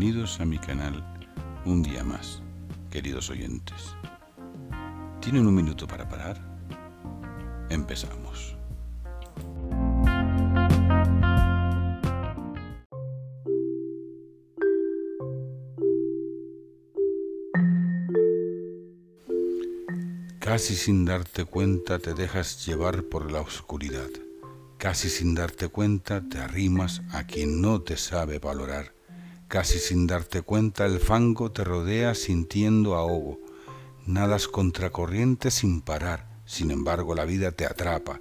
Bienvenidos a mi canal un día más, queridos oyentes. ¿Tienen un minuto para parar? Empezamos. Casi sin darte cuenta te dejas llevar por la oscuridad. Casi sin darte cuenta te arrimas a quien no te sabe valorar. Casi sin darte cuenta el fango te rodea sintiendo ahogo. Nadas contracorriente sin parar, sin embargo la vida te atrapa.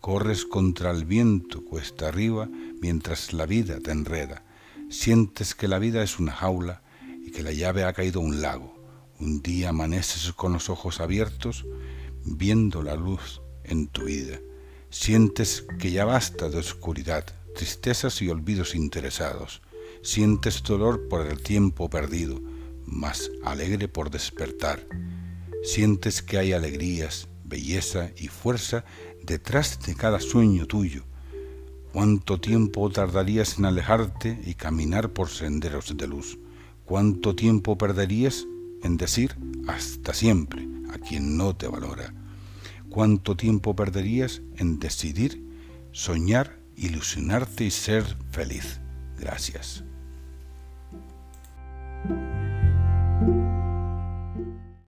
Corres contra el viento cuesta arriba mientras la vida te enreda. Sientes que la vida es una jaula y que la llave ha caído a un lago. Un día amaneces con los ojos abiertos viendo la luz en tu vida. Sientes que ya basta de oscuridad, tristezas y olvidos interesados. Sientes dolor por el tiempo perdido, mas alegre por despertar. Sientes que hay alegrías, belleza y fuerza detrás de cada sueño tuyo. ¿Cuánto tiempo tardarías en alejarte y caminar por senderos de luz? ¿Cuánto tiempo perderías en decir hasta siempre a quien no te valora? ¿Cuánto tiempo perderías en decidir, soñar, ilusionarte y ser feliz? Gracias.